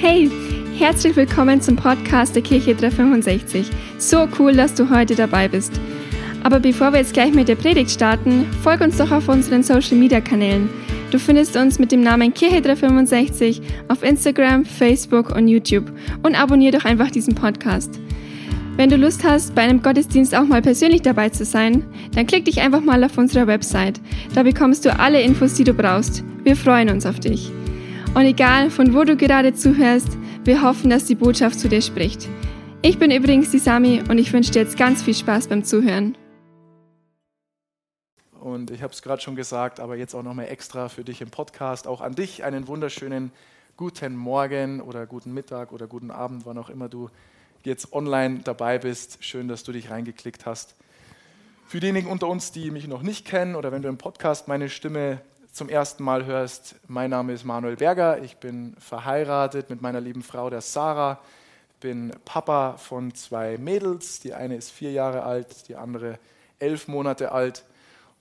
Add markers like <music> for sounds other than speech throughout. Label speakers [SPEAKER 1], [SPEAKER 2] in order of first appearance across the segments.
[SPEAKER 1] Hey, herzlich willkommen zum Podcast der Kirche 365. So cool, dass du heute dabei bist. Aber bevor wir jetzt gleich mit der Predigt starten, folg uns doch auf unseren Social Media Kanälen. Du findest uns mit dem Namen Kirche 365 auf Instagram, Facebook und YouTube und abonniere doch einfach diesen Podcast. Wenn du Lust hast, bei einem Gottesdienst auch mal persönlich dabei zu sein, dann klick dich einfach mal auf unserer Website. Da bekommst du alle Infos, die du brauchst. Wir freuen uns auf dich. Und egal, von wo du gerade zuhörst, wir hoffen, dass die Botschaft zu dir spricht. Ich bin übrigens die Sami und ich wünsche dir jetzt ganz viel Spaß beim Zuhören.
[SPEAKER 2] Und ich habe es gerade schon gesagt, aber jetzt auch nochmal extra für dich im Podcast. Auch an dich einen wunderschönen guten Morgen oder guten Mittag oder guten Abend, wann auch immer du jetzt online dabei bist. Schön, dass du dich reingeklickt hast. Für diejenigen unter uns, die mich noch nicht kennen oder wenn du im Podcast meine Stimme zum ersten Mal hörst, mein Name ist Manuel Berger. Ich bin verheiratet mit meiner lieben Frau, der Sarah. Bin Papa von zwei Mädels. Die eine ist vier Jahre alt, die andere elf Monate alt.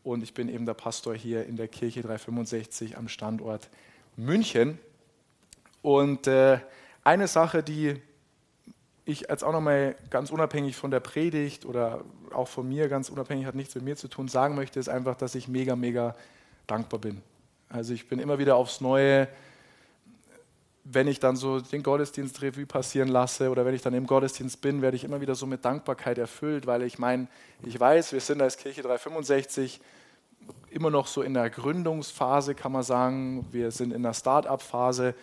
[SPEAKER 2] Und ich bin eben der Pastor hier in der Kirche 365 am Standort München. Und äh, eine Sache, die ich jetzt auch nochmal ganz unabhängig von der Predigt oder auch von mir, ganz unabhängig, hat nichts mit mir zu tun, sagen möchte, ist einfach, dass ich mega, mega dankbar bin. Also ich bin immer wieder aufs Neue, wenn ich dann so den Gottesdienst Revue passieren lasse oder wenn ich dann im Gottesdienst bin, werde ich immer wieder so mit Dankbarkeit erfüllt, weil ich meine, ich weiß, wir sind als Kirche 365 immer noch so in der Gründungsphase, kann man sagen. Wir sind in der Start-up-Phase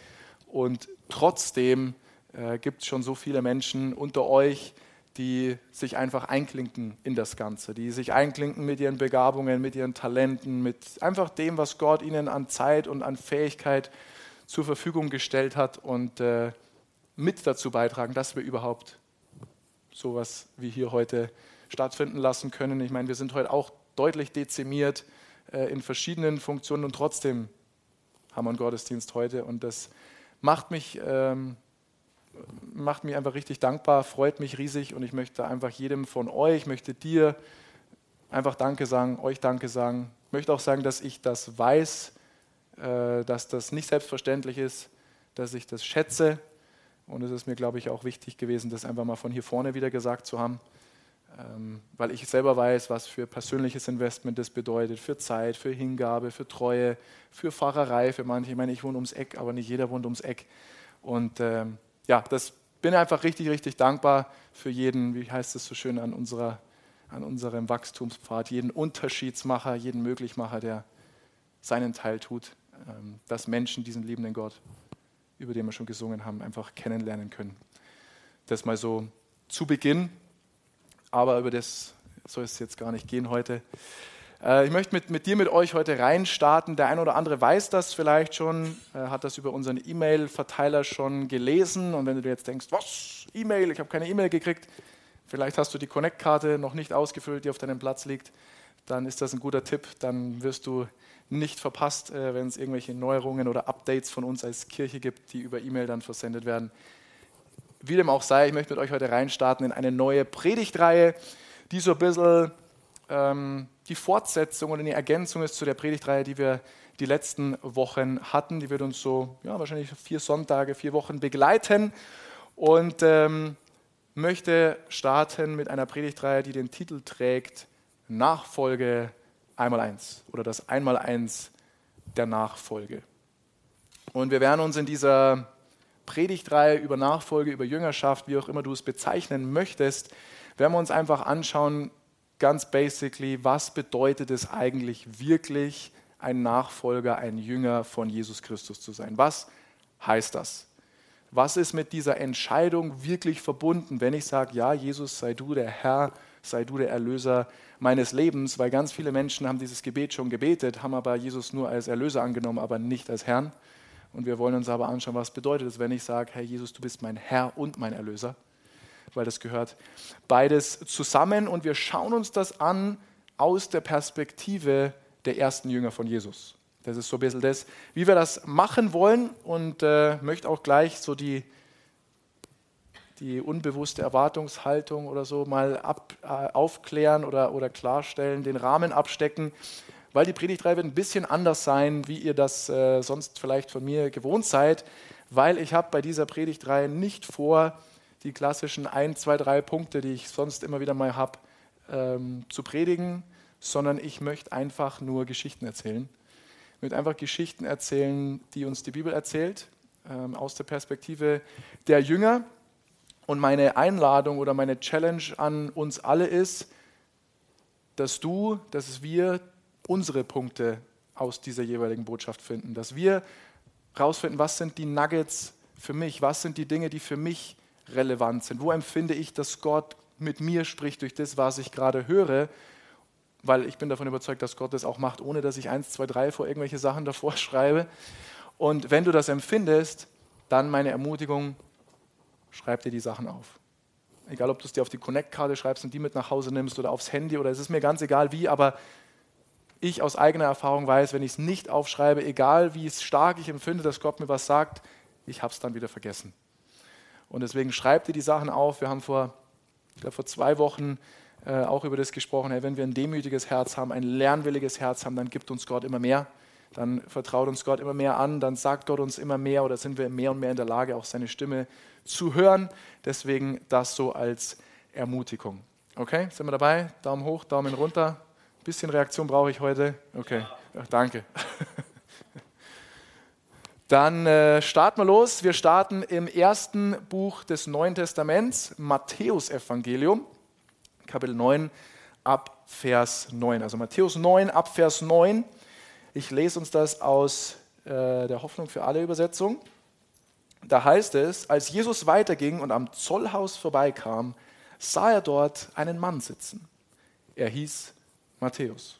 [SPEAKER 2] und trotzdem äh, gibt es schon so viele Menschen unter euch, die sich einfach einklinken in das Ganze, die sich einklinken mit ihren Begabungen, mit ihren Talenten, mit einfach dem, was Gott ihnen an Zeit und an Fähigkeit zur Verfügung gestellt hat und äh, mit dazu beitragen, dass wir überhaupt sowas wie hier heute stattfinden lassen können. Ich meine, wir sind heute auch deutlich dezimiert äh, in verschiedenen Funktionen und trotzdem haben wir einen Gottesdienst heute und das macht mich ähm, macht mich einfach richtig dankbar, freut mich riesig und ich möchte einfach jedem von euch, möchte dir einfach Danke sagen, euch Danke sagen. Ich möchte auch sagen, dass ich das weiß, äh, dass das nicht selbstverständlich ist, dass ich das schätze. Und es ist mir, glaube ich, auch wichtig gewesen, das einfach mal von hier vorne wieder gesagt zu haben, ähm, weil ich selber weiß, was für persönliches Investment das bedeutet, für Zeit, für Hingabe, für Treue, für Fahrerei für manche. Ich meine, ich wohne ums Eck, aber nicht jeder wohnt ums Eck. Und ähm, ja, das bin einfach richtig, richtig dankbar für jeden, wie heißt es so schön, an, unserer, an unserem Wachstumspfad, jeden Unterschiedsmacher, jeden Möglichmacher, der seinen Teil tut, ähm, dass Menschen diesen liebenden Gott, über den wir schon gesungen haben, einfach kennenlernen können. Das mal so zu Beginn, aber über das soll es jetzt gar nicht gehen heute. Äh, ich möchte mit, mit dir, mit euch heute reinstarten. Der eine oder andere weiß das vielleicht schon, äh, hat das über unseren E-Mail-Verteiler schon gelesen. Und wenn du dir jetzt denkst, was, E-Mail, ich habe keine E-Mail gekriegt, vielleicht hast du die Connect-Karte noch nicht ausgefüllt, die auf deinem Platz liegt, dann ist das ein guter Tipp. Dann wirst du nicht verpasst, äh, wenn es irgendwelche Neuerungen oder Updates von uns als Kirche gibt, die über E-Mail dann versendet werden. Wie dem auch sei, ich möchte mit euch heute reinstarten in eine neue Predigtreihe, die so ein bisschen ähm, die Fortsetzung oder die Ergänzung ist zu der Predigtreihe, die wir die letzten Wochen hatten. Die wird uns so ja, wahrscheinlich vier Sonntage, vier Wochen begleiten. Und ähm, möchte starten mit einer Predigtreihe, die den Titel trägt Nachfolge einmal eins oder das Einmaleins der Nachfolge. Und wir werden uns in dieser Predigtreihe über Nachfolge, über Jüngerschaft, wie auch immer du es bezeichnen möchtest, werden wir uns einfach anschauen, ganz basically, was bedeutet es eigentlich wirklich, ein Nachfolger, ein Jünger von Jesus Christus zu sein? Was heißt das? Was ist mit dieser Entscheidung wirklich verbunden, wenn ich sage, ja, Jesus, sei du der Herr, sei du der Erlöser meines Lebens? Weil ganz viele Menschen haben dieses Gebet schon gebetet, haben aber Jesus nur als Erlöser angenommen, aber nicht als Herrn. Und wir wollen uns aber anschauen, was bedeutet es, wenn ich sage, Herr Jesus, du bist mein Herr und mein Erlöser weil das gehört beides zusammen. Und wir schauen uns das an aus der Perspektive der ersten Jünger von Jesus. Das ist so ein bisschen das, wie wir das machen wollen. Und äh, möchte auch gleich so die, die unbewusste Erwartungshaltung oder so mal ab, äh, aufklären oder, oder klarstellen, den Rahmen abstecken, weil die Predigtreihe wird ein bisschen anders sein, wie ihr das äh, sonst vielleicht von mir gewohnt seid, weil ich habe bei dieser Predigtreihe nicht vor, die klassischen ein, zwei, drei Punkte, die ich sonst immer wieder mal habe, ähm, zu predigen, sondern ich möchte einfach nur Geschichten erzählen. Ich möchte einfach Geschichten erzählen, die uns die Bibel erzählt, ähm, aus der Perspektive der Jünger. Und meine Einladung oder meine Challenge an uns alle ist, dass du, dass wir unsere Punkte aus dieser jeweiligen Botschaft finden, dass wir herausfinden, was sind die Nuggets für mich, was sind die Dinge, die für mich relevant sind, wo empfinde ich, dass Gott mit mir spricht durch das, was ich gerade höre, weil ich bin davon überzeugt, dass Gott das auch macht, ohne dass ich eins, zwei, drei vor irgendwelche Sachen davor <laughs> schreibe. Und wenn du das empfindest, dann meine Ermutigung, schreib dir die Sachen auf. Egal, ob du es dir auf die Connect-Karte schreibst und die mit nach Hause nimmst oder aufs Handy oder es ist mir ganz egal wie, aber ich aus eigener Erfahrung weiß, wenn ich es nicht aufschreibe, egal wie stark ich empfinde, dass Gott mir was sagt, ich habe es dann wieder vergessen. Und deswegen schreib dir die Sachen auf. Wir haben vor, ich glaube, vor zwei Wochen äh, auch über das gesprochen. Hey, wenn wir ein demütiges Herz haben, ein lernwilliges Herz haben, dann gibt uns Gott immer mehr. Dann vertraut uns Gott immer mehr an. Dann sagt Gott uns immer mehr oder sind wir mehr und mehr in der Lage, auch seine Stimme zu hören. Deswegen das so als Ermutigung. Okay, sind wir dabei? Daumen hoch, Daumen runter. Ein bisschen Reaktion brauche ich heute. Okay, Ach, danke. <laughs> Dann äh, starten wir los. Wir starten im ersten Buch des Neuen Testaments, Matthäus Evangelium, Kapitel 9 ab Vers 9. Also Matthäus 9 ab Vers 9. Ich lese uns das aus äh, der Hoffnung für alle Übersetzung. Da heißt es, als Jesus weiterging und am Zollhaus vorbeikam, sah er dort einen Mann sitzen. Er hieß Matthäus.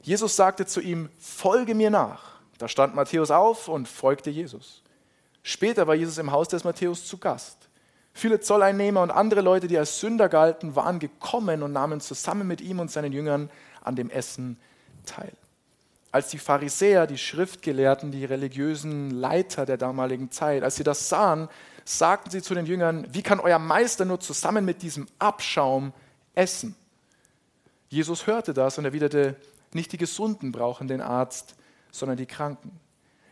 [SPEAKER 2] Jesus sagte zu ihm, folge mir nach. Da stand Matthäus auf und folgte Jesus. Später war Jesus im Haus des Matthäus zu Gast. Viele Zolleinnehmer und andere Leute, die als Sünder galten, waren gekommen und nahmen zusammen mit ihm und seinen Jüngern an dem Essen teil. Als die Pharisäer, die Schriftgelehrten, die religiösen Leiter der damaligen Zeit, als sie das sahen, sagten sie zu den Jüngern, wie kann euer Meister nur zusammen mit diesem Abschaum essen? Jesus hörte das und erwiderte, nicht die Gesunden brauchen den Arzt, sondern die Kranken.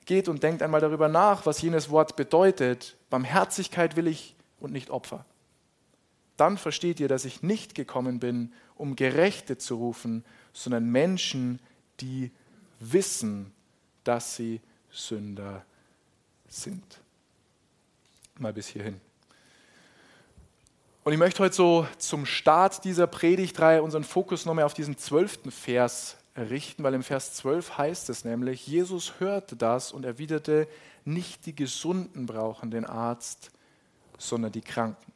[SPEAKER 2] Geht und denkt einmal darüber nach, was jenes Wort bedeutet. Barmherzigkeit will ich und nicht Opfer. Dann versteht ihr, dass ich nicht gekommen bin, um Gerechte zu rufen, sondern Menschen, die wissen, dass sie Sünder sind. Mal bis hierhin. Und ich möchte heute so zum Start dieser Predigtreihe unseren Fokus nochmal auf diesen zwölften Vers richten, weil im Vers 12 heißt es nämlich, Jesus hörte das und erwiderte, nicht die Gesunden brauchen den Arzt, sondern die Kranken.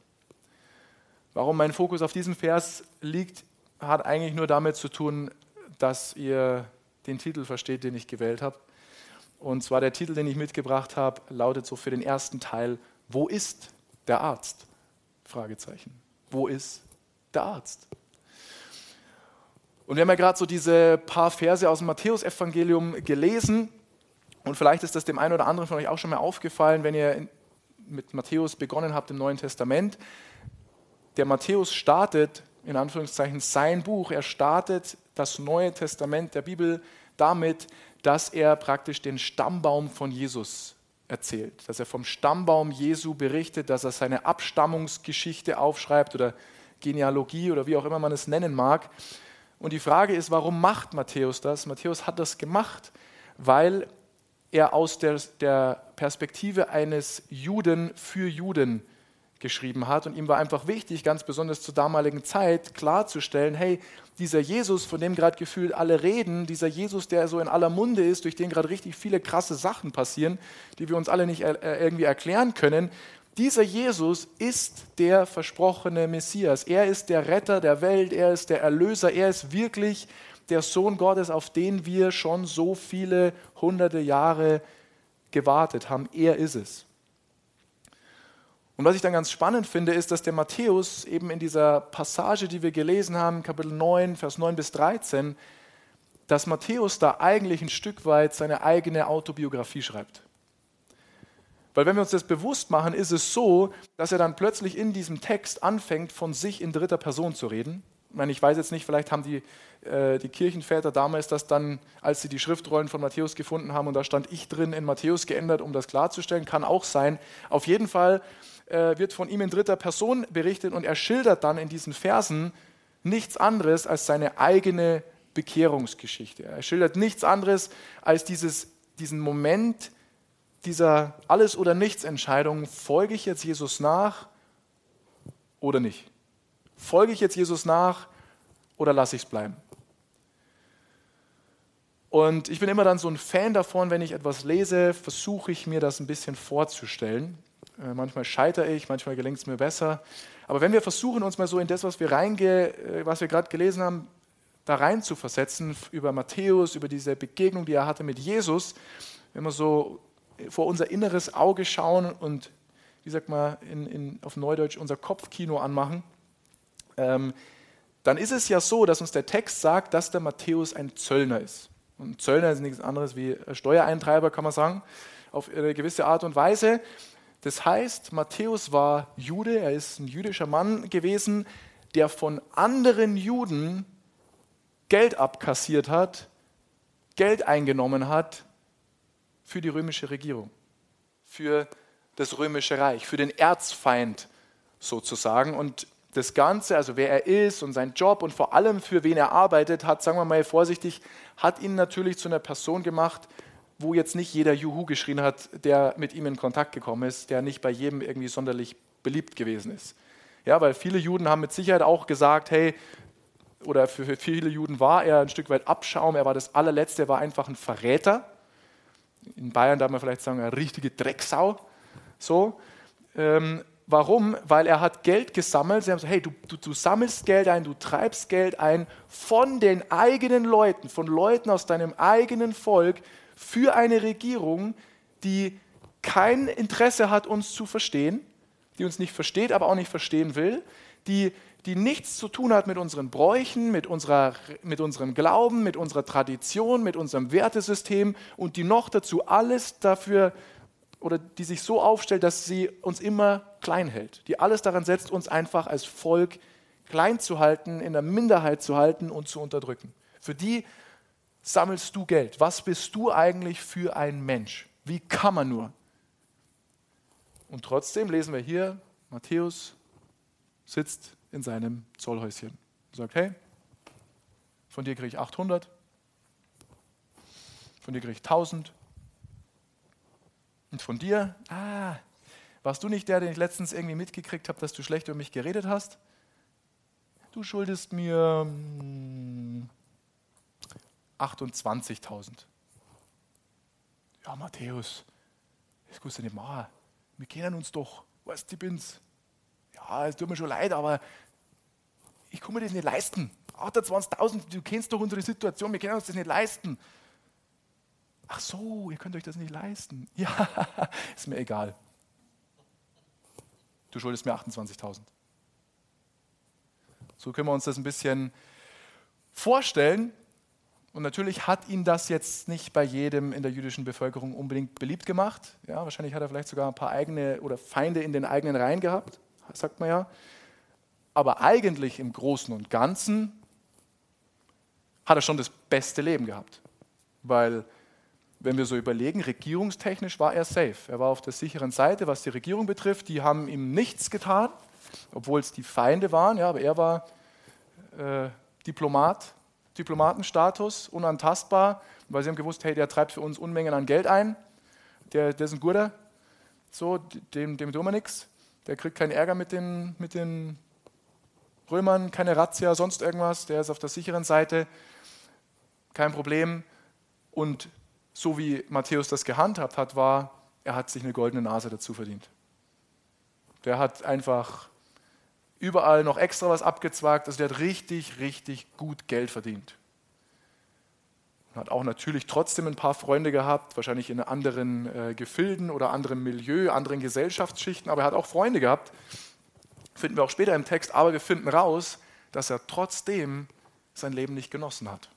[SPEAKER 2] Warum mein Fokus auf diesem Vers liegt, hat eigentlich nur damit zu tun, dass ihr den Titel versteht, den ich gewählt habe. Und zwar der Titel, den ich mitgebracht habe, lautet so für den ersten Teil, wo ist der Arzt? Fragezeichen. Wo ist der Arzt? Und wir haben ja gerade so diese paar Verse aus dem Matthäusevangelium gelesen. Und vielleicht ist das dem einen oder anderen von euch auch schon mal aufgefallen, wenn ihr mit Matthäus begonnen habt im Neuen Testament. Der Matthäus startet, in Anführungszeichen, sein Buch. Er startet das Neue Testament der Bibel damit, dass er praktisch den Stammbaum von Jesus erzählt. Dass er vom Stammbaum Jesu berichtet, dass er seine Abstammungsgeschichte aufschreibt oder Genealogie oder wie auch immer man es nennen mag. Und die Frage ist, warum macht Matthäus das? Matthäus hat das gemacht, weil er aus der, der Perspektive eines Juden für Juden geschrieben hat. Und ihm war einfach wichtig, ganz besonders zur damaligen Zeit, klarzustellen, hey, dieser Jesus, von dem gerade gefühlt alle reden, dieser Jesus, der so in aller Munde ist, durch den gerade richtig viele krasse Sachen passieren, die wir uns alle nicht äh, irgendwie erklären können, dieser Jesus ist der versprochene Messias. Er ist der Retter der Welt, er ist der Erlöser, er ist wirklich der Sohn Gottes, auf den wir schon so viele hunderte Jahre gewartet haben. Er ist es. Und was ich dann ganz spannend finde, ist, dass der Matthäus eben in dieser Passage, die wir gelesen haben, Kapitel 9, Vers 9 bis 13, dass Matthäus da eigentlich ein Stück weit seine eigene Autobiografie schreibt. Weil wenn wir uns das bewusst machen, ist es so, dass er dann plötzlich in diesem Text anfängt, von sich in dritter Person zu reden. Ich, meine, ich weiß jetzt nicht, vielleicht haben die, äh, die Kirchenväter damals das dann, als sie die Schriftrollen von Matthäus gefunden haben und da stand ich drin, in Matthäus geändert, um das klarzustellen. Kann auch sein. Auf jeden Fall äh, wird von ihm in dritter Person berichtet und er schildert dann in diesen Versen nichts anderes als seine eigene Bekehrungsgeschichte. Er schildert nichts anderes als dieses, diesen Moment dieser Alles- oder Nichts-Entscheidung, folge ich jetzt Jesus nach oder nicht? Folge ich jetzt Jesus nach oder lasse ich es bleiben? Und ich bin immer dann so ein Fan davon, wenn ich etwas lese, versuche ich mir das ein bisschen vorzustellen. Äh, manchmal scheitere ich, manchmal gelingt es mir besser. Aber wenn wir versuchen, uns mal so in das, was wir, äh, wir gerade gelesen haben, da rein zu versetzen, über Matthäus, über diese Begegnung, die er hatte mit Jesus, wenn wir so vor unser inneres Auge schauen und, wie sagt man in, in, auf Neudeutsch, unser Kopfkino anmachen, ähm, dann ist es ja so, dass uns der Text sagt, dass der Matthäus ein Zöllner ist. Und Zöllner ist nichts anderes wie ein Steuereintreiber, kann man sagen, auf eine gewisse Art und Weise. Das heißt, Matthäus war Jude, er ist ein jüdischer Mann gewesen, der von anderen Juden Geld abkassiert hat, Geld eingenommen hat für die römische Regierung, für das römische Reich, für den Erzfeind sozusagen. Und das Ganze, also wer er ist und sein Job und vor allem für wen er arbeitet, hat, sagen wir mal vorsichtig, hat ihn natürlich zu einer Person gemacht, wo jetzt nicht jeder Juhu geschrien hat, der mit ihm in Kontakt gekommen ist, der nicht bei jedem irgendwie sonderlich beliebt gewesen ist. Ja, weil viele Juden haben mit Sicherheit auch gesagt, hey, oder für viele Juden war er ein Stück weit Abschaum, er war das allerletzte, er war einfach ein Verräter. In Bayern darf man vielleicht sagen, eine richtige Drecksau. So. Ähm, warum? Weil er hat Geld gesammelt. Sie haben gesagt, hey, du, du, du sammelst Geld ein, du treibst Geld ein von den eigenen Leuten, von Leuten aus deinem eigenen Volk für eine Regierung, die kein Interesse hat, uns zu verstehen, die uns nicht versteht, aber auch nicht verstehen will, die die nichts zu tun hat mit unseren Bräuchen, mit, unserer, mit unserem Glauben, mit unserer Tradition, mit unserem Wertesystem und die noch dazu alles dafür oder die sich so aufstellt, dass sie uns immer klein hält, die alles daran setzt, uns einfach als Volk klein zu halten, in der Minderheit zu halten und zu unterdrücken. Für die sammelst du Geld. Was bist du eigentlich für ein Mensch? Wie kann man nur? Und trotzdem lesen wir hier, Matthäus sitzt in seinem Zollhäuschen. Und sagt, hey, von dir kriege ich 800, von dir kriege ich 1000 und von dir, ah, warst du nicht der, den ich letztens irgendwie mitgekriegt habe, dass du schlecht über mich geredet hast? Du schuldest mir hm, 28.000. Ja, Matthäus, das kannst du nicht machen. Wir kennen uns doch, weißt du, ich bin's ja, es tut mir schon leid, aber ich kann mir das nicht leisten. 28.000, du kennst doch unsere Situation, wir können uns das nicht leisten. Ach so, ihr könnt euch das nicht leisten. <laughs> Ja, ist mir egal. Du schuldest mir 28.000. So können wir uns das ein bisschen vorstellen. Und natürlich hat ihn das jetzt nicht bei jedem in der jüdischen Bevölkerung unbedingt beliebt gemacht. Ja, wahrscheinlich hat er vielleicht sogar ein paar eigene oder Feinde in den eigenen Reihen gehabt sagt man ja. Aber eigentlich im Großen und Ganzen hat er schon das beste Leben gehabt. Weil, wenn wir so überlegen, regierungstechnisch war er safe. Er war auf der sicheren Seite, was die Regierung betrifft. Die haben ihm nichts getan, obwohl es die Feinde waren. Ja, aber er war äh, Diplomat, Diplomatenstatus, unantastbar, weil sie haben gewusst, hey, der treibt für uns Unmengen an Geld ein. Der, der ist ein guter, so, dem, dem tun wir nichts der kriegt keinen Ärger mit den, mit den Römern, keine Razzia, sonst irgendwas, der ist auf der sicheren Seite, kein Problem. Und so wie Matthäus das gehandhabt hat, war, er hat sich eine goldene Nase dazu verdient. Der hat einfach überall noch extra was abgezwagt, also der hat richtig, richtig gut Geld verdient. Hat auch natürlich trotzdem ein paar Freunde gehabt, wahrscheinlich in anderen äh, Gefilden oder anderem Milieu, anderen Gesellschaftsschichten, aber er hat auch Freunde gehabt. Finden wir auch später im Text, aber wir finden raus, dass er trotzdem sein Leben nicht genossen hat.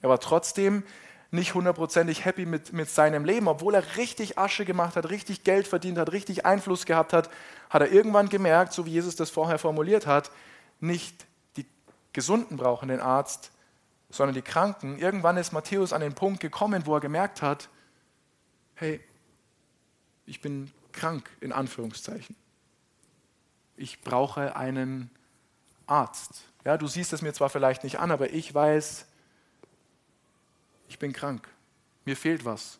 [SPEAKER 2] Er war trotzdem nicht hundertprozentig happy mit, mit seinem Leben, obwohl er richtig Asche gemacht hat, richtig Geld verdient hat, richtig Einfluss gehabt hat, hat er irgendwann gemerkt, so wie Jesus das vorher formuliert hat, nicht die Gesunden brauchen den Arzt, sondern die Kranken. Irgendwann ist Matthäus an den Punkt gekommen, wo er gemerkt hat, hey, ich bin krank in Anführungszeichen. Ich brauche einen Arzt. Ja, du siehst es mir zwar vielleicht nicht an, aber ich weiß, ich bin krank. Mir fehlt was.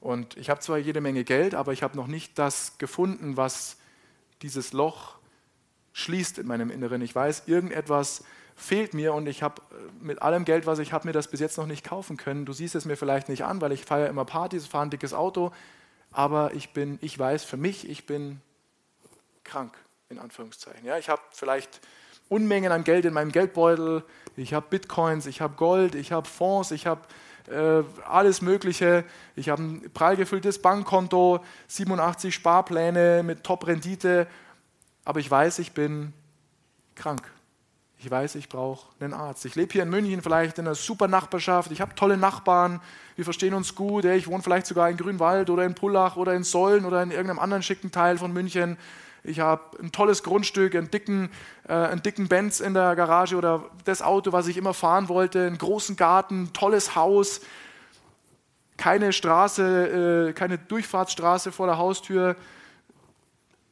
[SPEAKER 2] Und ich habe zwar jede Menge Geld, aber ich habe noch nicht das gefunden, was dieses Loch schließt in meinem Inneren. Ich weiß, irgendetwas fehlt mir und ich habe äh, mit allem Geld, was ich habe, mir das bis jetzt noch nicht kaufen können. Du siehst es mir vielleicht nicht an, weil ich feiere immer Partys, fahre ein dickes Auto, aber ich bin, ich weiß für mich, ich bin krank in Anführungszeichen. Ja, ich habe vielleicht Unmengen an Geld in meinem Geldbeutel, ich habe Bitcoins, ich habe Gold, ich habe Fonds, ich habe äh, alles Mögliche. Ich habe ein prall gefülltes Bankkonto, 87 Sparpläne mit Top-Rendite, aber ich weiß, ich bin krank. Ich weiß, ich brauche einen Arzt. Ich lebe hier in München vielleicht in einer super Nachbarschaft. Ich habe tolle Nachbarn. Wir verstehen uns gut. Ich wohne vielleicht sogar in Grünwald oder in Pullach oder in Sollen oder in irgendeinem anderen schicken Teil von München. Ich habe ein tolles Grundstück, einen dicken, äh, einen dicken Benz in der Garage oder das Auto, was ich immer fahren wollte, einen großen Garten, ein tolles Haus, keine Straße, äh, keine Durchfahrtsstraße vor der Haustür,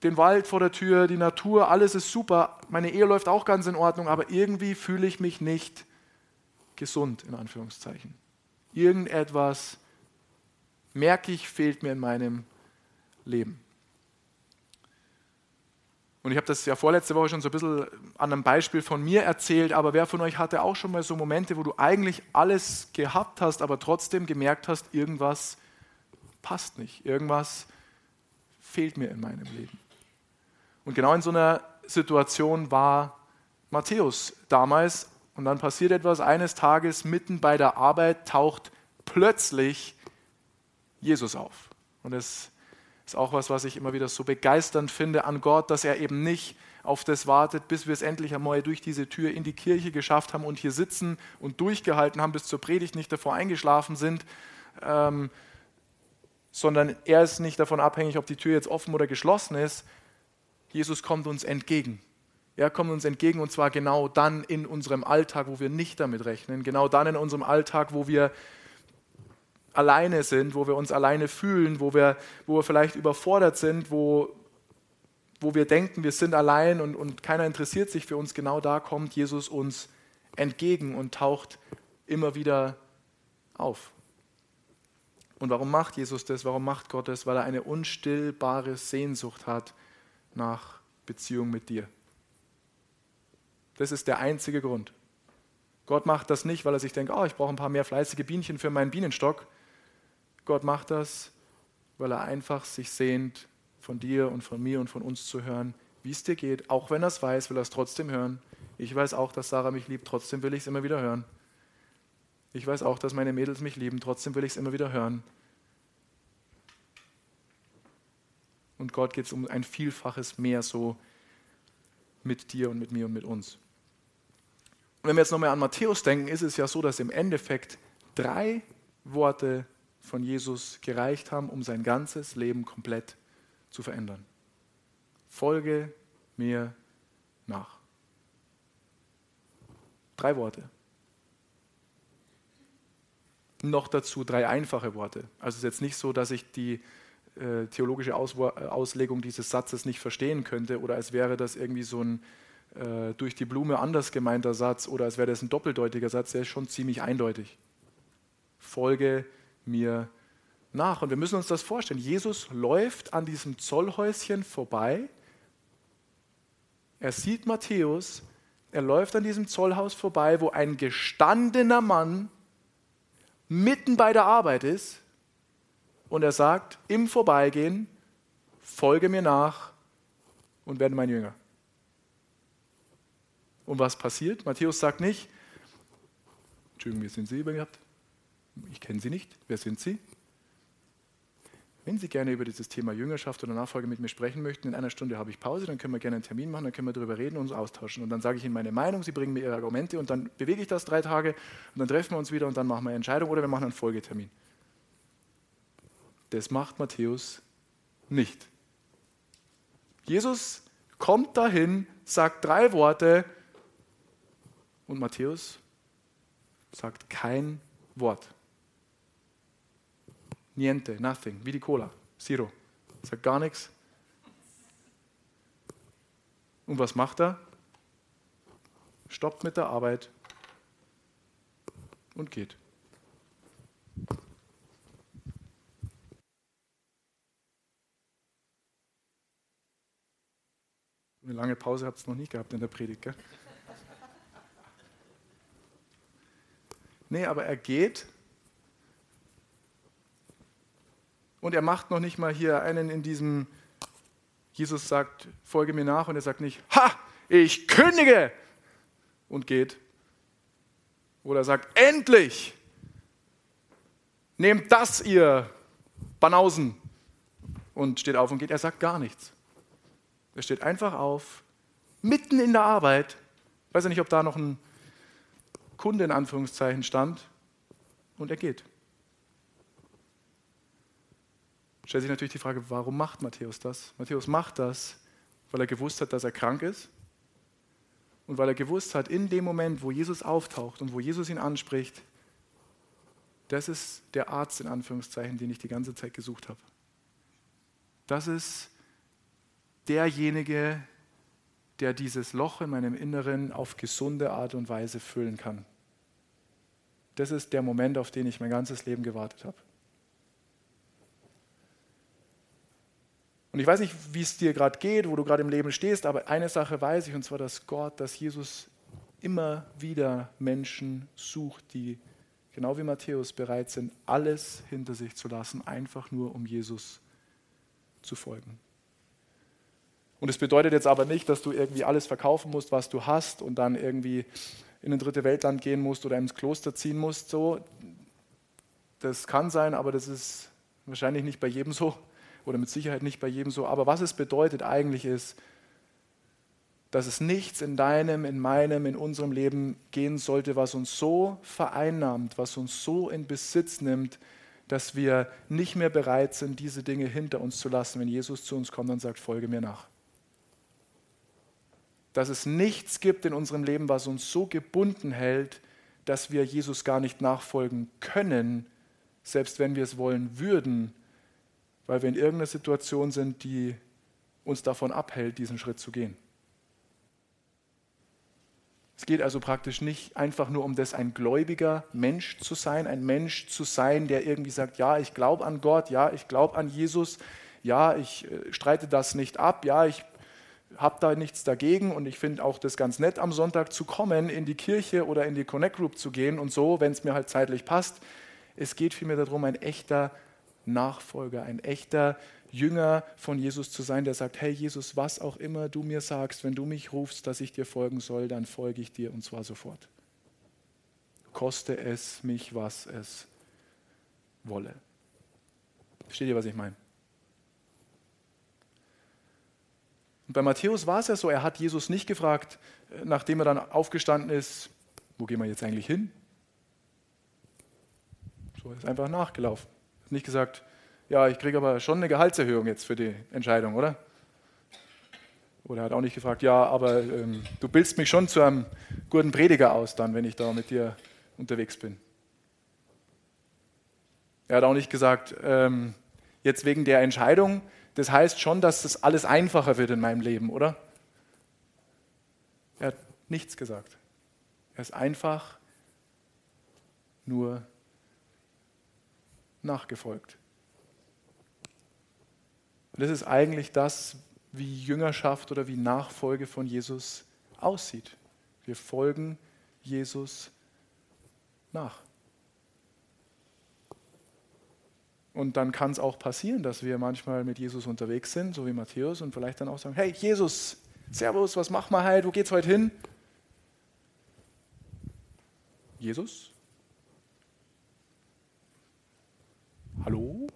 [SPEAKER 2] den Wald vor der Tür, die Natur, alles ist super. Meine Ehe läuft auch ganz in Ordnung, aber irgendwie fühle ich mich nicht gesund, in Anführungszeichen. Irgendetwas merke ich, fehlt mir in meinem Leben. Und ich habe das ja vorletzte Woche schon so ein bisschen an einem Beispiel von mir erzählt, aber wer von euch hatte auch schon mal so Momente, wo du eigentlich alles gehabt hast, aber trotzdem gemerkt hast, irgendwas passt nicht, irgendwas fehlt mir in meinem Leben. Und genau in so einer Situation war Matthäus damals. Und dann passiert etwas, eines Tages mitten bei der Arbeit taucht plötzlich Jesus auf. Und es ist auch was, was ich immer wieder so begeisternd finde an Gott, dass er eben nicht auf das wartet, bis wir es endlich einmal durch diese Tür in die Kirche geschafft haben und hier sitzen und durchgehalten haben, bis zur Predigt nicht davor eingeschlafen sind, ähm, sondern er ist nicht davon abhängig, ob die Tür jetzt offen oder geschlossen ist. Jesus kommt uns entgegen. Er kommt uns entgegen und zwar genau dann in unserem Alltag, wo wir nicht damit rechnen, genau dann in unserem Alltag, wo wir alleine sind, wo wir uns alleine fühlen, wo wir, wo wir vielleicht überfordert sind, wo, wo wir denken, wir sind allein und, und keiner interessiert sich für uns, genau da kommt Jesus uns entgegen und taucht immer wieder auf. Und warum macht Jesus das? Warum macht Gott das? Weil er eine unstillbare Sehnsucht hat nach Beziehung mit dir. Das ist der einzige Grund. Gott macht das nicht, weil er sich denkt, oh, ich brauche ein paar mehr fleißige Bienchen für meinen Bienenstock, Gott macht das, weil er einfach sich sehnt, von dir und von mir und von uns zu hören, wie es dir geht. Auch wenn er es weiß, will er es trotzdem hören. Ich weiß auch, dass Sarah mich liebt, trotzdem will ich es immer wieder hören. Ich weiß auch, dass meine Mädels mich lieben, trotzdem will ich es immer wieder hören. Und Gott geht es um ein Vielfaches mehr so mit dir und mit mir und mit uns. Und wenn wir jetzt nochmal an Matthäus denken, ist es ja so, dass im Endeffekt drei Worte von Jesus gereicht haben, um sein ganzes Leben komplett zu verändern. Folge mir nach. Drei Worte. Noch dazu drei einfache Worte. Also es ist jetzt nicht so, dass ich die äh, theologische Aus äh, Auslegung dieses Satzes nicht verstehen könnte oder als wäre das irgendwie so ein äh, durch die Blume anders gemeinter Satz oder als wäre das ein doppeldeutiger Satz, der ist schon ziemlich eindeutig. Folge mir nach. Und wir müssen uns das vorstellen. Jesus läuft an diesem Zollhäuschen vorbei. Er sieht Matthäus. Er läuft an diesem Zollhaus vorbei, wo ein gestandener Mann mitten bei der Arbeit ist. Und er sagt im Vorbeigehen, folge mir nach und werde mein Jünger. Und was passiert? Matthäus sagt nicht, Entschuldigung, wir sind Sie überhaupt? Ich kenne Sie nicht. Wer sind Sie? Wenn Sie gerne über dieses Thema Jüngerschaft oder Nachfolge mit mir sprechen möchten, in einer Stunde habe ich Pause, dann können wir gerne einen Termin machen, dann können wir darüber reden und uns austauschen. Und dann sage ich Ihnen meine Meinung, Sie bringen mir Ihre Argumente und dann bewege ich das drei Tage und dann treffen wir uns wieder und dann machen wir eine Entscheidung oder wir machen einen Folgetermin. Das macht Matthäus nicht. Jesus kommt dahin, sagt drei Worte Und Matthäus sagt kein Wort. Niente, nothing, wie die Cola, Zero. Sagt gar nichts. Und was macht er? Stoppt mit der Arbeit und geht. Eine lange Pause habt ihr noch nicht gehabt in der Predigt, gell? Nee, aber er geht und er macht noch nicht mal hier einen in diesem, Jesus sagt, folge mir nach und er sagt nicht, ha, ich kündige und geht. Oder er sagt, endlich, nehmt das ihr Banausen und steht auf und geht. Er sagt gar nichts. Er steht einfach auf, mitten in der Arbeit. Ich weiß ja nicht, ob da noch ein Kunde in Anführungszeichen stand. Und er geht. Stellt sich natürlich die Frage, warum macht Matthäus das? Matthäus macht das, weil er gewusst hat, dass er krank ist. Und weil er gewusst hat, in dem Moment, wo Jesus auftaucht und wo Jesus ihn anspricht, das ist der Arzt in Anführungszeichen, den ich die ganze Zeit gesucht habe. Das ist derjenige, der dieses Loch in meinem Inneren auf gesunde Art und Weise füllen kann. Das ist der Moment, auf den ich mein ganzes Leben gewartet habe. Und ich weiß nicht, wie es dir gerade geht, wo du gerade im Leben stehst, aber eine Sache weiß ich, und zwar, dass Gott, dass Jesus immer wieder Menschen sucht, die genau wie Matthäus bereit sind, alles hinter sich zu lassen, einfach nur um Jesus zu folgen. Und es bedeutet jetzt aber nicht, dass du irgendwie alles verkaufen musst, was du hast und dann irgendwie in ein dritte Weltland gehen musst oder ins Kloster ziehen musst. So. Das kann sein, aber das ist wahrscheinlich nicht bei jedem so oder mit Sicherheit nicht bei jedem so. Aber was es bedeutet eigentlich ist, dass es nichts in deinem, in meinem, in unserem Leben gehen sollte, was uns so vereinnahmt, was uns so in Besitz nimmt, dass wir nicht mehr bereit sind, diese Dinge hinter uns zu lassen, wenn Jesus zu uns kommt und sagt, folge mir nach dass es nichts gibt in unserem Leben, was uns so gebunden hält, dass wir Jesus gar nicht nachfolgen können, selbst wenn wir es wollen würden, weil wir in irgendeiner Situation sind, die uns davon abhält, diesen Schritt zu gehen. Es geht also praktisch nicht einfach nur um das, ein gläubiger Mensch zu sein, ein Mensch zu sein, der irgendwie sagt, ja, ich glaube an Gott, ja, ich glaube an Jesus, ja, ich äh, streite das nicht ab, ja, ich habe da nichts dagegen und ich finde auch das ganz nett, am Sonntag zu kommen, in die Kirche oder in die Connect Group zu gehen und so, wenn es mir halt zeitlich passt. Es geht vielmehr darum, ein echter Nachfolger, ein echter Jünger von Jesus zu sein, der sagt, hey Jesus, was auch immer du mir sagst, wenn du mich rufst, dass ich dir folgen soll, dann folge ich dir und zwar sofort. Koste es mich, was es wolle. Versteht ihr, was ich meine? Und bei Matthäus war es ja so, er hat Jesus nicht gefragt, äh, nachdem er dann aufgestanden ist, wo gehen wir jetzt eigentlich hin? So, er ist einfach nachgelaufen. Er hat nicht gesagt, ja, ich kriege aber schon eine Gehaltserhöhung jetzt für die Entscheidung, oder? Oder er hat auch nicht gefragt, ja, aber ähm, du bildest mich schon zu einem guten Prediger aus, dann, wenn ich da mit dir unterwegs bin. Er hat auch nicht gesagt, ähm, jetzt wegen der Entscheidung, das heißt schon, dass das alles einfacher wird in meinem Leben, oder? Er hat nichts gesagt. Er ist einfach nur nachgefolgt. Und das ist eigentlich das, wie Jüngerschaft oder wie Nachfolge von Jesus aussieht. Wir folgen Jesus nach. Und dann kann es auch passieren, dass wir manchmal mit Jesus unterwegs sind, so wie Matthäus, und vielleicht dann auch sagen, hey Jesus, Servus, was machen wir heute, wo geht's heute hin? Jesus? Hallo?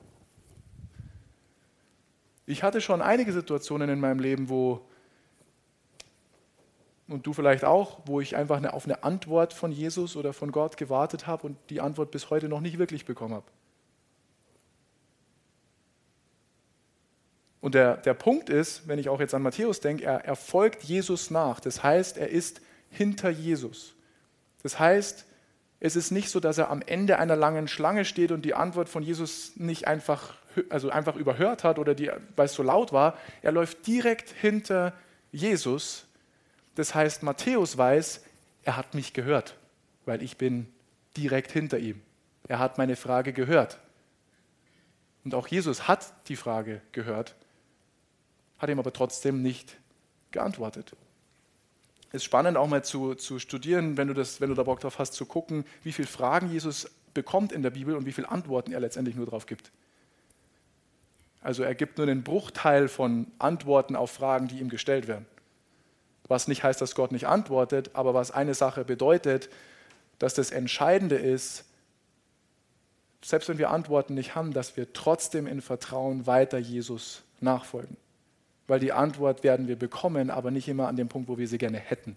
[SPEAKER 2] Ich hatte schon einige Situationen in meinem Leben, wo, und du vielleicht auch, wo ich einfach auf eine Antwort von Jesus oder von Gott gewartet habe und die Antwort bis heute noch nicht wirklich bekommen habe. Und der, der Punkt ist, wenn ich auch jetzt an Matthäus denke, er, er folgt Jesus nach. Das heißt, er ist hinter Jesus. Das heißt, es ist nicht so, dass er am Ende einer langen Schlange steht und die Antwort von Jesus nicht einfach, also einfach überhört hat oder die, weil es so laut war. Er läuft direkt hinter Jesus. Das heißt, Matthäus weiß, er hat mich gehört, weil ich bin direkt hinter ihm. Er hat meine Frage gehört. Und auch Jesus hat die Frage gehört, hat ihm aber trotzdem nicht geantwortet. Es ist spannend auch mal zu, zu studieren, wenn du, das, wenn du da Bock drauf hast, zu gucken, wie viele Fragen Jesus bekommt in der Bibel und wie viele Antworten er letztendlich nur darauf gibt. Also er gibt nur einen Bruchteil von Antworten auf Fragen, die ihm gestellt werden. Was nicht heißt, dass Gott nicht antwortet, aber was eine Sache bedeutet, dass das Entscheidende ist, selbst wenn wir Antworten nicht haben, dass wir trotzdem in Vertrauen weiter Jesus nachfolgen. Weil die Antwort werden wir bekommen, aber nicht immer an dem Punkt, wo wir sie gerne hätten.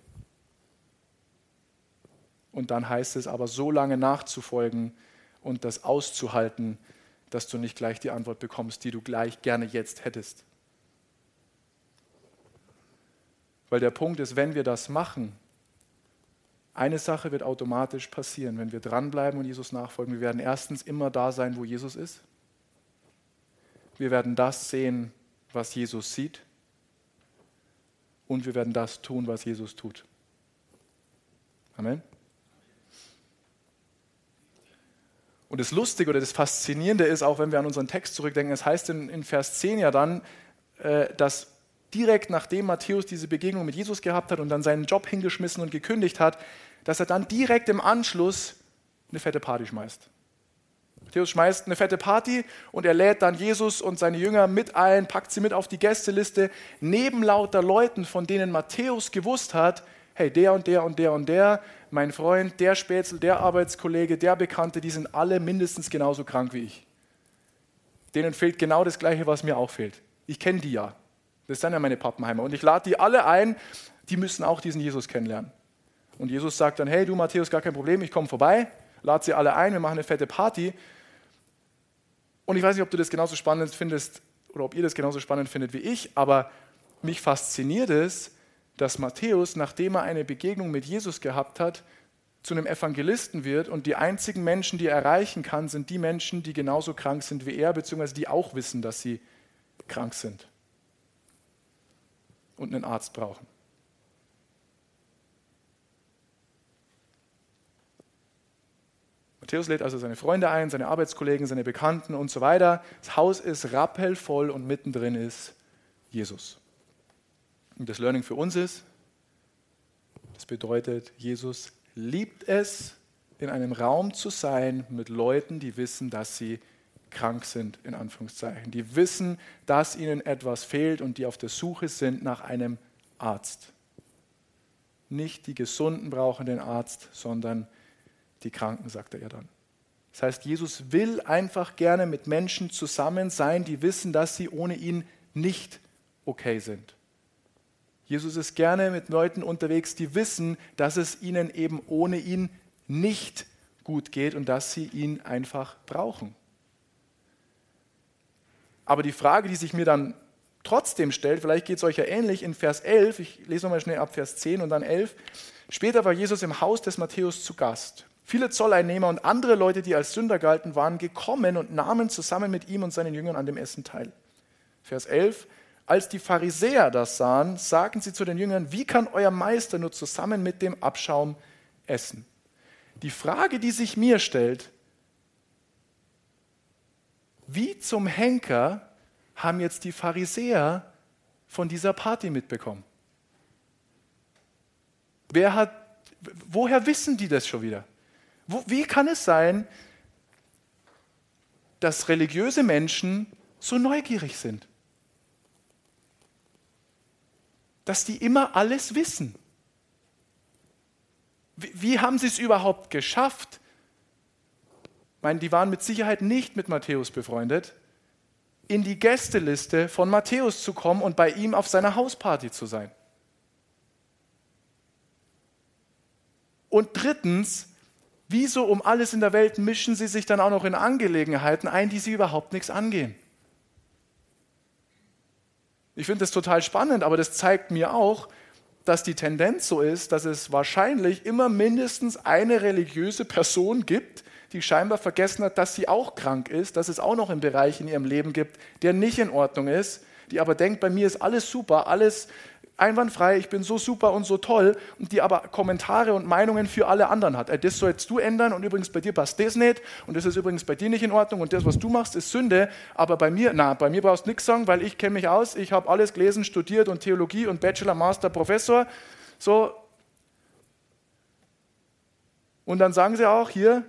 [SPEAKER 2] Und dann heißt es aber, so lange nachzufolgen und das auszuhalten, dass du nicht gleich die Antwort bekommst, die du gleich gerne jetzt hättest. Weil der Punkt ist, wenn wir das machen, eine Sache wird automatisch passieren, wenn wir dranbleiben und Jesus nachfolgen. Wir werden erstens immer da sein, wo Jesus ist. Wir werden das sehen, was Jesus sieht. Und wir werden das tun, was Jesus tut. Amen. Und das Lustige oder das Faszinierende ist, auch wenn wir an unseren Text zurückdenken, es heißt in, in Vers 10 ja dann, äh, dass direkt nachdem Matthäus diese Begegnung mit Jesus gehabt hat und dann seinen Job hingeschmissen und gekündigt hat, dass er dann direkt im Anschluss eine fette Party schmeißt. Matthäus schmeißt eine fette Party und er lädt dann Jesus und seine Jünger mit ein, packt sie mit auf die Gästeliste, neben lauter Leuten, von denen Matthäus gewusst hat, hey, der und der und der und der, mein Freund, der Spätzl, der Arbeitskollege, der Bekannte, die sind alle mindestens genauso krank wie ich. Denen fehlt genau das Gleiche, was mir auch fehlt. Ich kenne die ja. Das sind ja meine Pappenheimer. Und ich lade die alle ein, die müssen auch diesen Jesus kennenlernen. Und Jesus sagt dann, hey du Matthäus, gar kein Problem, ich komme vorbei, lade sie alle ein, wir machen eine fette Party. Und ich weiß nicht, ob du das genauso spannend findest oder ob ihr das genauso spannend findet wie ich, aber mich fasziniert es, dass Matthäus, nachdem er eine Begegnung mit Jesus gehabt hat, zu einem Evangelisten wird und die einzigen Menschen, die er erreichen kann, sind die Menschen, die genauso krank sind wie er, beziehungsweise die auch wissen, dass sie krank sind und einen Arzt brauchen. Matthäus lädt also seine Freunde ein, seine Arbeitskollegen, seine Bekannten und so weiter. Das Haus ist rappelvoll und mittendrin ist Jesus. Und das Learning für uns ist, das bedeutet, Jesus liebt es, in einem Raum zu sein mit Leuten, die wissen, dass sie krank sind, in Anführungszeichen. Die wissen, dass ihnen etwas fehlt und die auf der Suche sind nach einem Arzt. Nicht die Gesunden brauchen den Arzt, sondern die Kranken, sagt er dann. Das heißt, Jesus will einfach gerne mit Menschen zusammen sein, die wissen, dass sie ohne ihn nicht okay sind. Jesus ist gerne mit Leuten unterwegs, die wissen, dass es ihnen eben ohne ihn nicht gut geht und dass sie ihn einfach brauchen. Aber die Frage, die sich mir dann trotzdem stellt, vielleicht geht es euch ja ähnlich, in Vers 11, ich lese nochmal schnell ab Vers 10 und dann 11, später war Jesus im Haus des Matthäus zu Gast. Viele Zolleinnehmer und andere Leute, die als Sünder galten, waren gekommen und nahmen zusammen mit ihm und seinen Jüngern an dem Essen teil. Vers 11. Als die Pharisäer das sahen, sagten sie zu den Jüngern, wie kann euer Meister nur zusammen mit dem Abschaum essen? Die Frage, die sich mir stellt, wie zum Henker haben jetzt die Pharisäer von dieser Party mitbekommen? Wer hat, woher wissen die das schon wieder? Wo, wie kann es sein, dass religiöse Menschen so neugierig sind? Dass die immer alles wissen. Wie, wie haben sie es überhaupt geschafft? Ich meine, die waren mit Sicherheit nicht mit Matthäus befreundet, in die Gästeliste von Matthäus zu kommen und bei ihm auf seiner Hausparty zu sein. Und drittens, Wieso um alles in der Welt mischen sie sich dann auch noch in Angelegenheiten ein, die sie überhaupt nichts angehen? Ich finde das total spannend, aber das zeigt mir auch, dass die Tendenz so ist, dass es wahrscheinlich immer mindestens eine religiöse Person gibt, die scheinbar vergessen hat, dass sie auch krank ist, dass es auch noch einen Bereich in ihrem Leben gibt, der nicht in Ordnung ist, die aber denkt, bei mir ist alles super, alles einwandfrei, ich bin so super und so toll und die aber Kommentare und Meinungen für alle anderen hat. Äh, das sollst du ändern und übrigens bei dir passt das nicht und das ist übrigens bei dir nicht in Ordnung und das, was du machst, ist Sünde, aber bei mir, na, bei mir brauchst du nichts sagen, weil ich kenne mich aus, ich habe alles gelesen, studiert und Theologie und Bachelor, Master, Professor, so. Und dann sagen sie auch hier,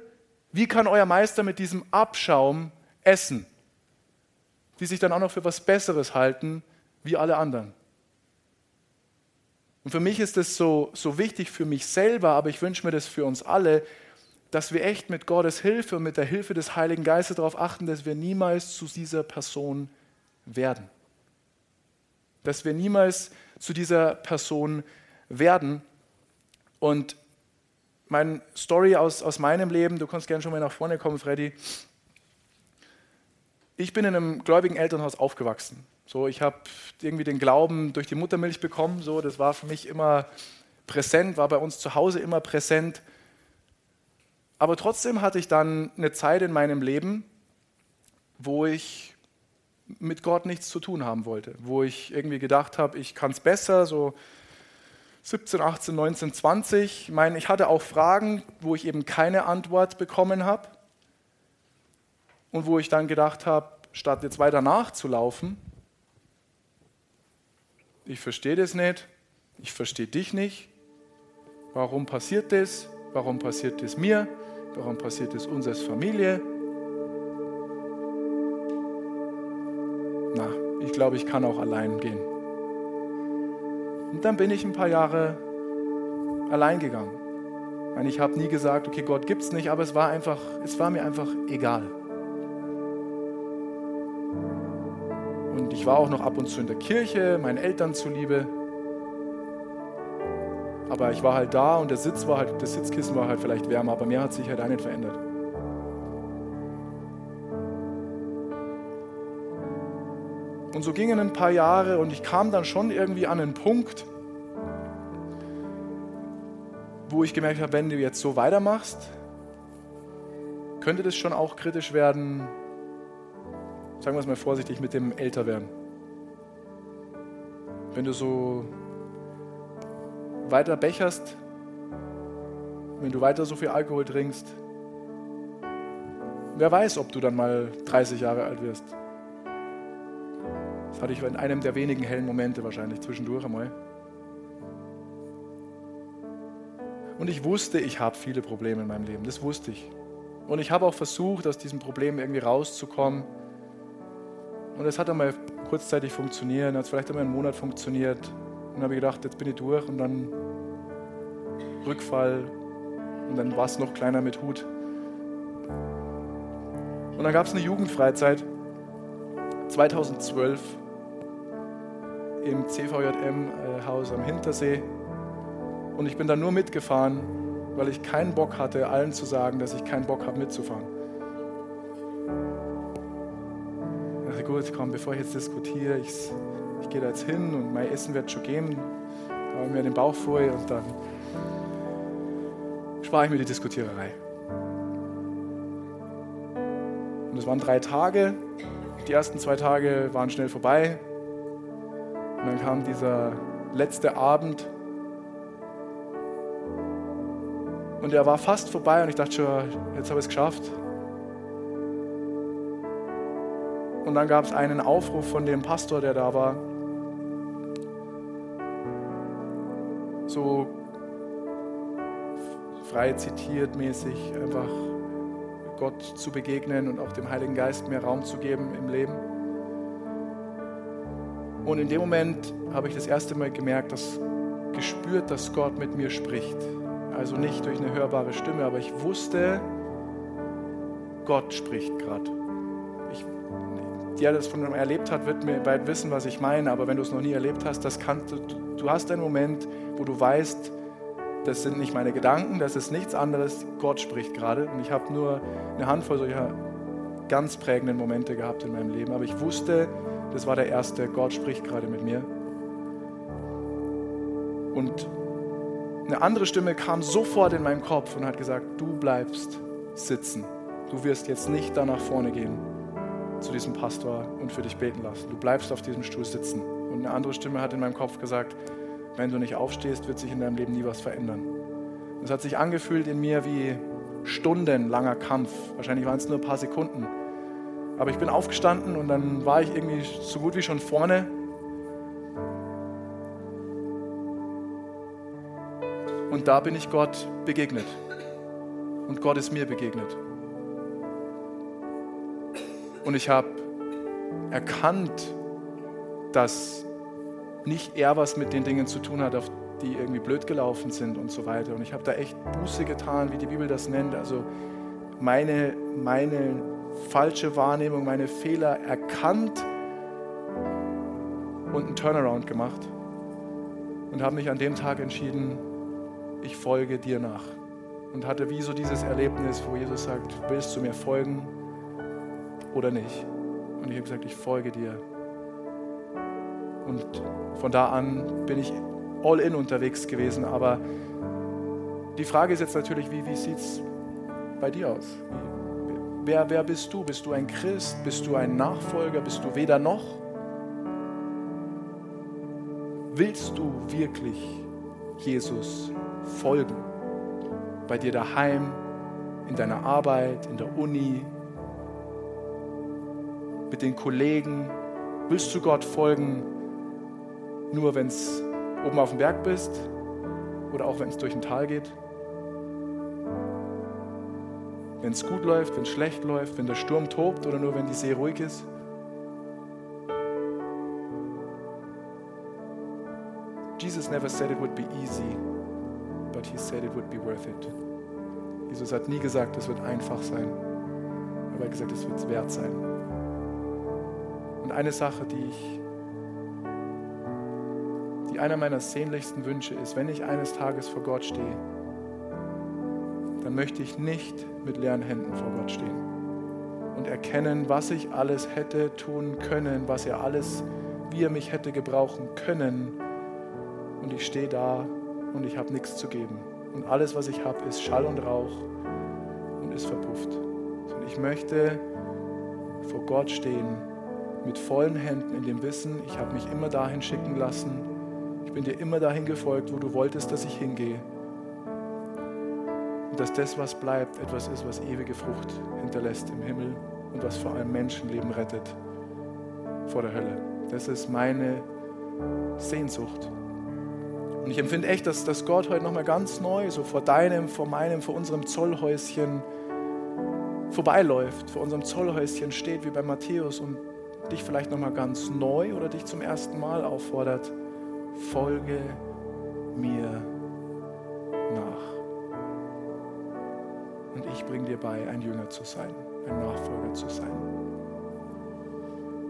[SPEAKER 2] wie kann euer Meister mit diesem Abschaum essen? Die sich dann auch noch für was Besseres halten wie alle anderen. Und für mich ist es so, so wichtig für mich selber, aber ich wünsche mir das für uns alle, dass wir echt mit Gottes Hilfe und mit der Hilfe des Heiligen Geistes darauf achten, dass wir niemals zu dieser Person werden. Dass wir niemals zu dieser Person werden. Und meine Story aus, aus meinem Leben, du kannst gerne schon mal nach vorne kommen, Freddy. Ich bin in einem gläubigen Elternhaus aufgewachsen. So, ich habe irgendwie den Glauben durch die Muttermilch bekommen. So, das war für mich immer präsent, war bei uns zu Hause immer präsent. Aber trotzdem hatte ich dann eine Zeit in meinem Leben, wo ich mit Gott nichts zu tun haben wollte, wo ich irgendwie gedacht habe, ich kann es besser, so 17, 18, 19, 20. Ich meine, ich hatte auch Fragen, wo ich eben keine Antwort bekommen habe und wo ich dann gedacht habe, statt jetzt weiter nachzulaufen, ich verstehe das nicht, ich verstehe dich nicht. Warum passiert das? Warum passiert das mir? Warum passiert das uns als Familie? Na, ich glaube, ich kann auch allein gehen. Und dann bin ich ein paar Jahre allein gegangen. Ich habe nie gesagt, okay, Gott gibt es nicht, aber es war einfach, es war mir einfach egal. Und ich war auch noch ab und zu in der Kirche, meinen Eltern zuliebe. Aber ich war halt da und der Sitz war halt, das Sitzkissen war halt vielleicht wärmer, aber mir hat sich halt auch nicht verändert. Und so gingen ein paar Jahre und ich kam dann schon irgendwie an einen Punkt, wo ich gemerkt habe, wenn du jetzt so weitermachst, könnte das schon auch kritisch werden, sagen wir es mal vorsichtig, mit dem Älterwerden. Wenn du so weiter becherst, wenn du weiter so viel Alkohol trinkst, wer weiß, ob du dann mal 30 Jahre alt wirst. Das hatte ich in einem der wenigen hellen Momente wahrscheinlich zwischendurch einmal. Und ich wusste, ich habe viele Probleme in meinem Leben. Das wusste ich. Und ich habe auch versucht, aus diesem Problem irgendwie rauszukommen. Und es hat einmal kurzzeitig funktioniert, hat vielleicht einmal einen Monat funktioniert. Und dann habe ich gedacht, jetzt bin ich durch und dann Rückfall und dann war es noch kleiner mit Hut. Und dann gab es eine Jugendfreizeit 2012 im CVJM-Haus am Hintersee. Und ich bin da nur mitgefahren, weil ich keinen Bock hatte, allen zu sagen, dass ich keinen Bock habe mitzufahren. Gut, komm, bevor ich jetzt diskutiere, ich, ich gehe da jetzt hin und mein Essen wird schon geben, habe mir den Bauch voll und dann spare ich mir die Diskutiererei. Und es waren drei Tage. Die ersten zwei Tage waren schnell vorbei. Und dann kam dieser letzte Abend. Und er war fast vorbei und ich dachte schon, jetzt habe ich es geschafft. Und dann gab es einen Aufruf von dem Pastor, der da war. So frei zitiert mäßig, einfach Gott zu begegnen und auch dem Heiligen Geist mehr Raum zu geben im Leben. Und in dem Moment habe ich das erste Mal gemerkt, dass gespürt, dass Gott mit mir spricht. Also nicht durch eine hörbare Stimme, aber ich wusste, Gott spricht gerade der das von erlebt hat, wird mir bald wissen, was ich meine. Aber wenn du es noch nie erlebt hast, das kann, du, du hast einen Moment, wo du weißt, das sind nicht meine Gedanken, das ist nichts anderes. Gott spricht gerade. Und ich habe nur eine Handvoll solcher ganz prägenden Momente gehabt in meinem Leben. Aber ich wusste, das war der erste, Gott spricht gerade mit mir. Und eine andere Stimme kam sofort in meinen Kopf und hat gesagt, du bleibst sitzen. Du wirst jetzt nicht da nach vorne gehen zu diesem Pastor und für dich beten lassen. Du bleibst auf diesem Stuhl sitzen. Und eine andere Stimme hat in meinem Kopf gesagt, wenn du nicht aufstehst, wird sich in deinem Leben nie was verändern. Es hat sich angefühlt in mir wie stundenlanger Kampf. Wahrscheinlich waren es nur ein paar Sekunden. Aber ich bin aufgestanden und dann war ich irgendwie so gut wie schon vorne. Und da bin ich Gott begegnet. Und Gott ist mir begegnet. Und ich habe erkannt, dass nicht er was mit den Dingen zu tun hat, auf die irgendwie blöd gelaufen sind und so weiter. Und ich habe da echt Buße getan, wie die Bibel das nennt. Also meine, meine falsche Wahrnehmung, meine Fehler erkannt und einen Turnaround gemacht. Und habe mich an dem Tag entschieden, ich folge dir nach. Und hatte wie so dieses Erlebnis, wo Jesus sagt, willst du mir folgen oder nicht? Und ich habe gesagt, ich folge dir. Und von da an bin ich all in unterwegs gewesen. Aber die Frage ist jetzt natürlich, wie, wie sieht es bei dir aus? Wer, wer bist du? Bist du ein Christ? Bist du ein Nachfolger? Bist du weder noch? Willst du wirklich Jesus folgen? Bei dir daheim, in deiner Arbeit, in der Uni, mit den Kollegen? Willst du Gott folgen, nur wenn es oben auf dem Berg bist oder auch wenn es durch ein Tal geht. Wenn es gut läuft, wenn es schlecht läuft, wenn der Sturm tobt oder nur wenn die See ruhig ist. Jesus never said it would be easy, but he said it would be worth it. Jesus hat nie gesagt, es wird einfach sein, aber er hat gesagt, es wird es wert sein. Und eine Sache, die ich einer meiner sehnlichsten Wünsche ist, wenn ich eines Tages vor Gott stehe, dann möchte ich nicht mit leeren Händen vor Gott stehen und erkennen, was ich alles hätte tun können, was er alles, wie er mich hätte gebrauchen können. Und ich stehe da und ich habe nichts zu geben. Und alles, was ich habe, ist Schall und Rauch und ist verpufft. Und ich möchte vor Gott stehen mit vollen Händen in dem Wissen, ich habe mich immer dahin schicken lassen, ich bin dir immer dahin gefolgt, wo du wolltest, dass ich hingehe. Und dass das, was bleibt, etwas ist, was ewige Frucht hinterlässt im Himmel und was vor allem Menschenleben rettet vor der Hölle. Das ist meine Sehnsucht. Und ich empfinde echt, dass, dass Gott heute nochmal ganz neu so vor deinem, vor meinem, vor unserem Zollhäuschen vorbeiläuft, vor unserem Zollhäuschen steht wie bei Matthäus und dich vielleicht nochmal ganz neu oder dich zum ersten Mal auffordert, folge mir nach. Und ich bringe dir bei, ein Jünger zu sein, ein Nachfolger zu sein.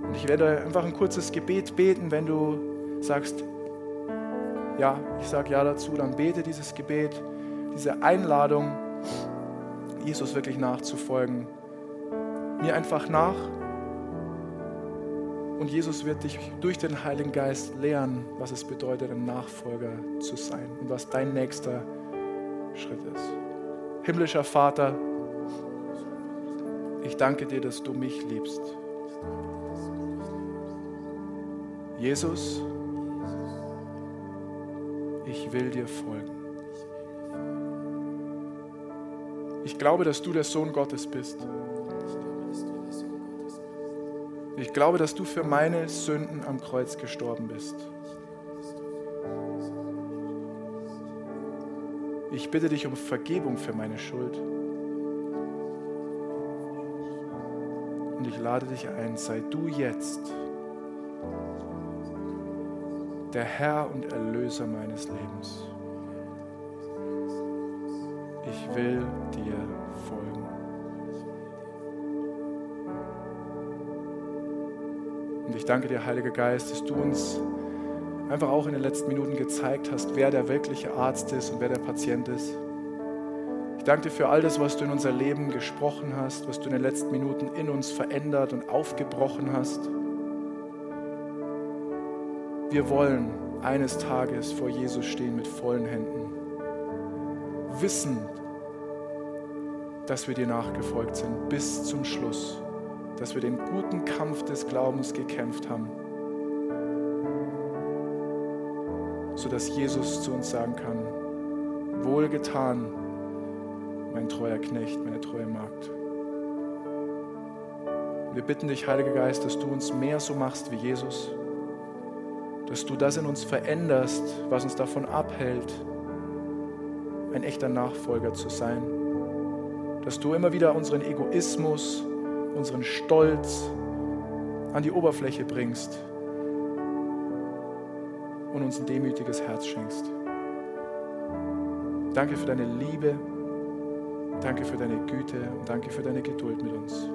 [SPEAKER 2] Und ich werde einfach ein kurzes Gebet beten, wenn du sagst, ja, ich sage ja dazu, dann bete dieses Gebet, diese Einladung, Jesus wirklich nachzufolgen. Mir einfach nach und Jesus wird dich durch den Heiligen Geist lehren, was es bedeutet, ein Nachfolger zu sein und was dein nächster Schritt ist. Himmlischer Vater, ich danke dir, dass du mich liebst. Jesus, ich will dir folgen. Ich glaube, dass du der Sohn Gottes bist. Ich glaube, dass du für meine Sünden am Kreuz gestorben bist. Ich bitte dich um Vergebung für meine Schuld. Und ich lade dich ein, sei du jetzt der Herr und Erlöser meines Lebens. Ich will dir danke dir, Heiliger Geist, dass du uns einfach auch in den letzten Minuten gezeigt hast, wer der wirkliche Arzt ist und wer der Patient ist. Ich danke dir für all das, was du in unser Leben gesprochen hast, was du in den letzten Minuten in uns verändert und aufgebrochen hast. Wir wollen eines Tages vor Jesus stehen mit vollen Händen, wissen, dass wir dir nachgefolgt sind bis zum Schluss, dass wir den guten Kampf des Glaubens gekämpft haben, sodass Jesus zu uns sagen kann, wohlgetan, mein treuer Knecht, meine treue Magd. Wir bitten dich, Heiliger Geist, dass du uns mehr so machst wie Jesus, dass du das in uns veränderst, was uns davon abhält, ein echter Nachfolger zu sein, dass du immer wieder unseren Egoismus, unseren Stolz an die Oberfläche bringst und uns ein demütiges Herz schenkst. Danke für deine Liebe, danke für deine Güte und danke für deine Geduld mit uns.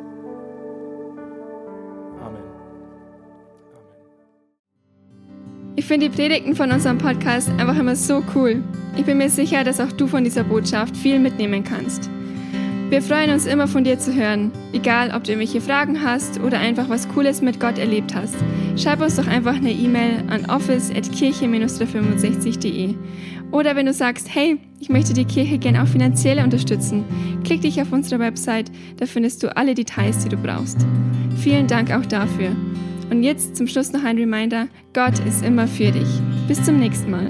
[SPEAKER 1] Ich finde die Predigten von unserem Podcast einfach immer so cool. Ich bin mir sicher, dass auch du von dieser Botschaft viel mitnehmen kannst. Wir freuen uns immer von dir zu hören, egal ob du irgendwelche Fragen hast oder einfach was Cooles mit Gott erlebt hast. Schreib uns doch einfach eine E-Mail an office.kirche-365.de. Oder wenn du sagst, hey, ich möchte die Kirche gerne auch finanziell unterstützen, klick dich auf unsere Website, da findest du alle Details, die du brauchst. Vielen Dank auch dafür. Und jetzt zum Schluss noch ein Reminder, Gott ist immer für dich. Bis zum nächsten Mal.